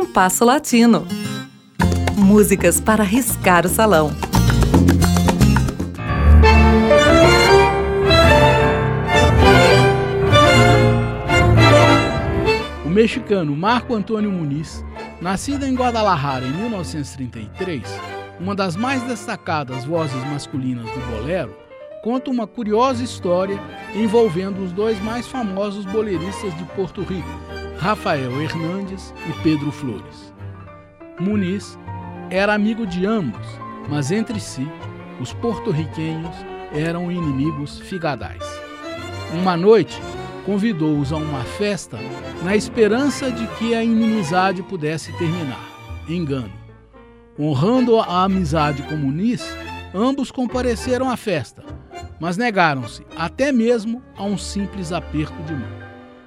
Compasso Latino. Músicas para riscar o salão. O mexicano Marco Antônio Muniz, nascido em Guadalajara em 1933, uma das mais destacadas vozes masculinas do bolero, conta uma curiosa história envolvendo os dois mais famosos boleristas de Porto Rico, Rafael Hernandes e Pedro Flores. Muniz era amigo de ambos, mas entre si, os porto-riquenhos eram inimigos figadais. Uma noite, convidou-os a uma festa na esperança de que a inimizade pudesse terminar. Engano. Honrando a amizade com Muniz, ambos compareceram à festa, mas negaram-se até mesmo a um simples aperto de mão.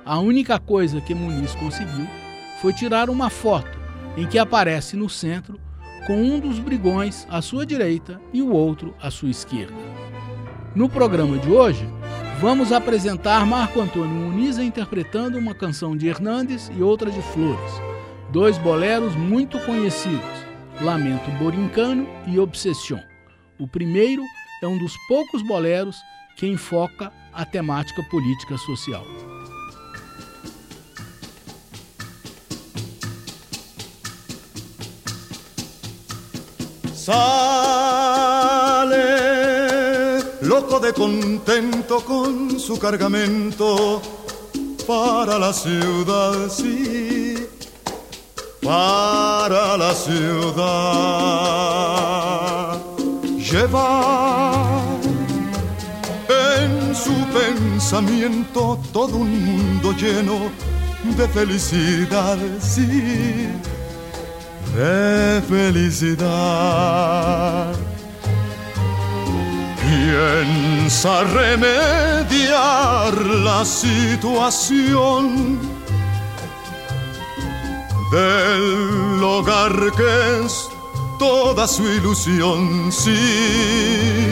A única coisa que Muniz conseguiu foi tirar uma foto em que aparece no centro com um dos brigões à sua direita e o outro à sua esquerda. No programa de hoje, vamos apresentar Marco Antônio Muniz interpretando uma canção de Hernandes e outra de Flores, dois boleros muito conhecidos, Lamento Borincano e Obsession. O primeiro é um dos poucos boleros que enfoca a temática política social. Sale loco de contento con su cargamento para la ciudad, sí, para la ciudad. Lleva en su pensamiento todo un mundo lleno de felicidad, sí, de felicidad. Piensa remediar la situación del hogar que es toda su ilusión, sí.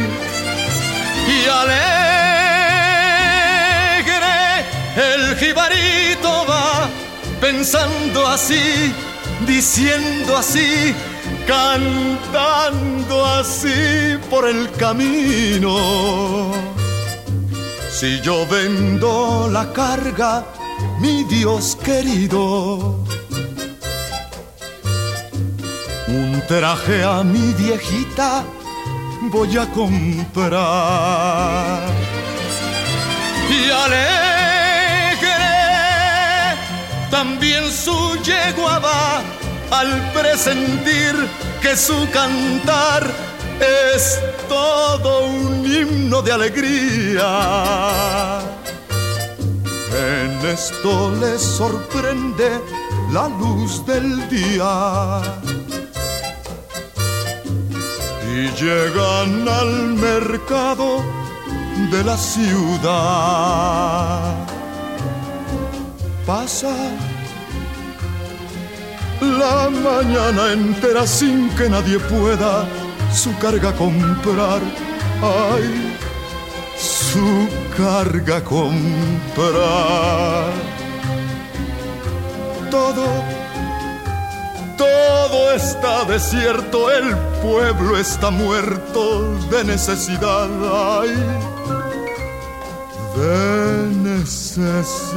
Y alegre el jibarito va pensando así, diciendo así, cantando así por el camino. Si yo vendo la carga, mi Dios querido, un traje a mi viejita voy a comprar. Y alegre también su yegua va al presentir que su cantar es todo un himno de alegría. En esto les sorprende la luz del día y llegan al mercado de la ciudad. Pasa la mañana entera sin que nadie pueda su carga comprar. Ay, su carga comprar. Todo todo está desierto, el pueblo está muerto de necesidad, ay, de necesidad.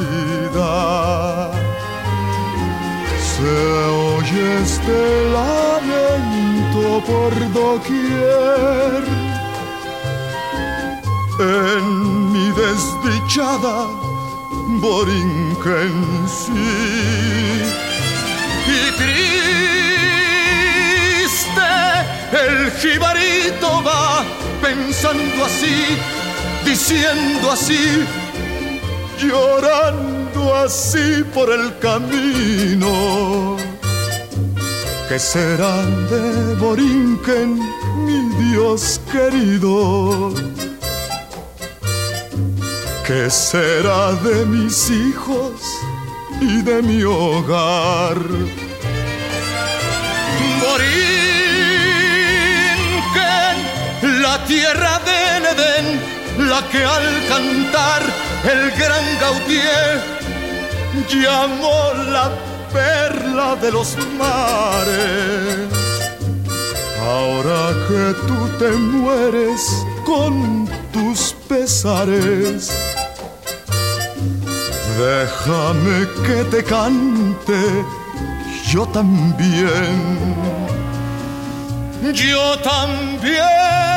Se oye este lamento por doquier. En mi desdichada Borinquen sí y triste el jibarito va pensando así, diciendo así, llorando así por el camino. ¿Qué será de Borinquen, mi Dios querido? ¿Qué será de mis hijos? y de mi hogar. Borinquen, la tierra del Edén, la que al cantar el gran Gautier llamó la perla de los mares. Ahora que tú te mueres con tus pesares, déjame que te cante yo también. Yo también.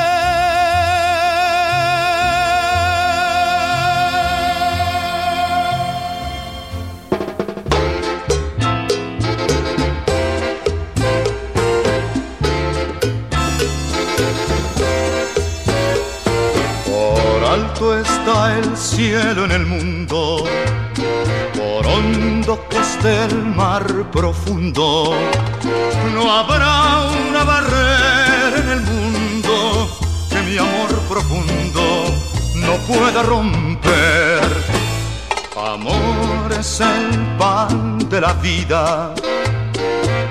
Está el cielo en el mundo, por hondo que esté el mar profundo, no habrá una barrera en el mundo que mi amor profundo no pueda romper. Amor es el pan de la vida,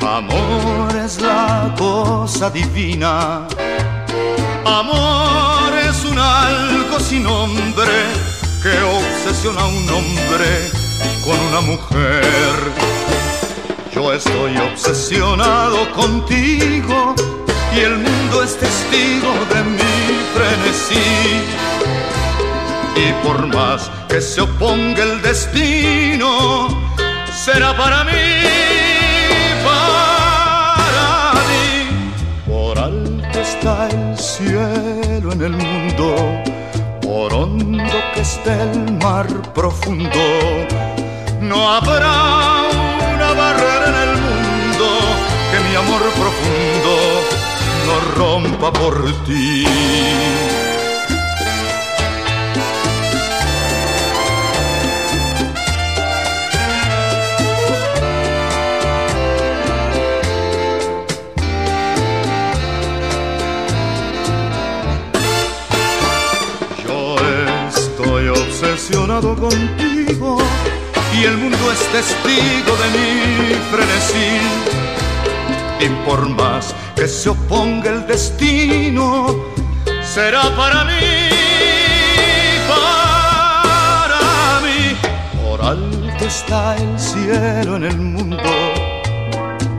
amor es la cosa divina, amor es un algo sin nombre que obsesiona a un hombre con una mujer. Yo estoy obsesionado contigo y el mundo es testigo de mi frenesí. Y por más que se oponga el destino, será para mí, en el mundo, por hondo que esté el mar profundo, no habrá una barrera en el mundo que mi amor profundo no rompa por ti. Contigo y el mundo es testigo de mi frenesí. Y por más que se oponga el destino, será para mí, para mí. Por alto está el cielo en el mundo,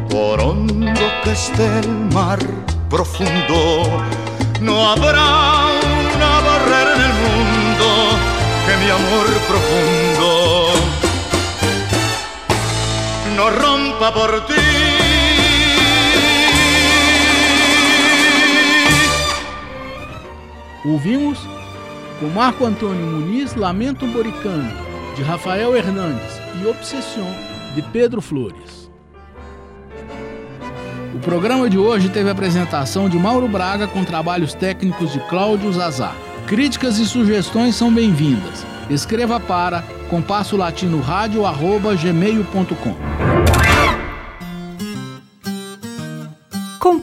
por hondo que esté el mar profundo, no habrá rompa por ti. Ouvimos com Marco Antônio Muniz Lamento Boricano, de Rafael Hernandes e Obsession, de Pedro Flores. O programa de hoje teve a apresentação de Mauro Braga com trabalhos técnicos de Cláudio Zazar. Críticas e sugestões são bem-vindas. Escreva para compasso latino rádio gmail.com.